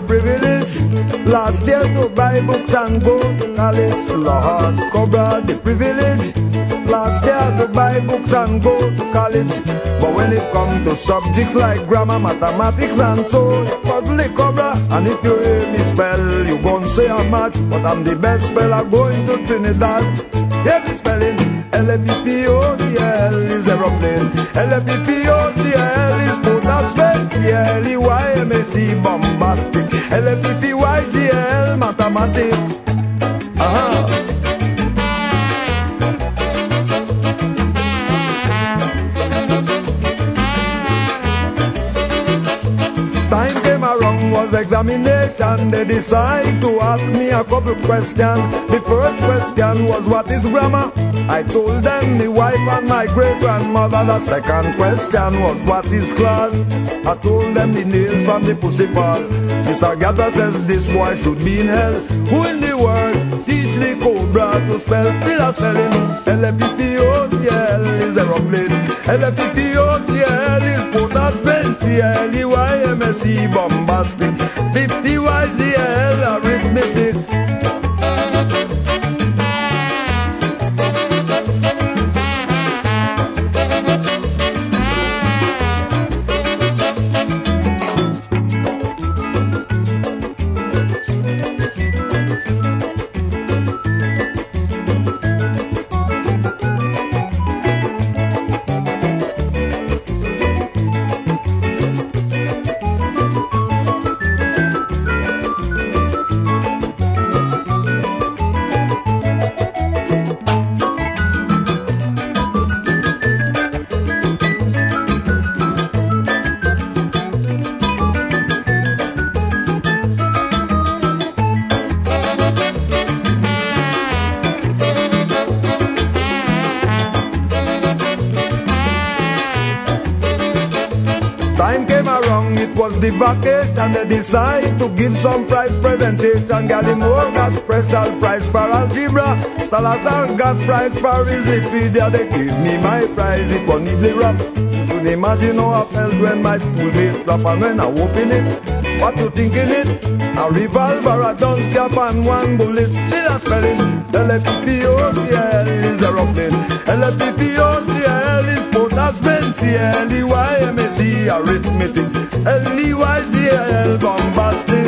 privilege last year to buy books and go to college. Lord, Cobra the privilege last year to buy books and go to college. But when it comes to subjects like grammar, mathematics, and so, it puzzle the Cobra. And if you hear me spell, you gon' say I'm mad. But I'm the best speller going to Trinidad. Hear me spelling L-A-P-P-O-C-L is aeroplane. L-A-P-P-O-C-L Mathematics. Around, examination. They decide to ask me a couple questions. The first question was, What is grammar? I told them the wife and my great grandmother. The second question was, What is class? I told them the nails from the pussy paws. Miss Agatha says this boy should be in hell. Who in the world teach the cobra to spell? Still a spelling. L-A-P-P-O-C-L is aeroplane. L-A-P-P-O-C-L is potar spell. C-L-E-Y-M-S-E bombastic. 50-Y-C-L Time came around, it was the vacation. They decide to give some prize presentation. Gallimore got special prize for algebra. Salazar got prize for his literature. They gave me my prize, it was neatly wrapped. You should imagine how oh, I felt when my schoolmate clap and when I open it. What you think in it? A revolver, a dunce cap and one bullet. Still a spelling. L-A-P-P-O-C-L arithmetic. L-E-Y-C-L bombastic.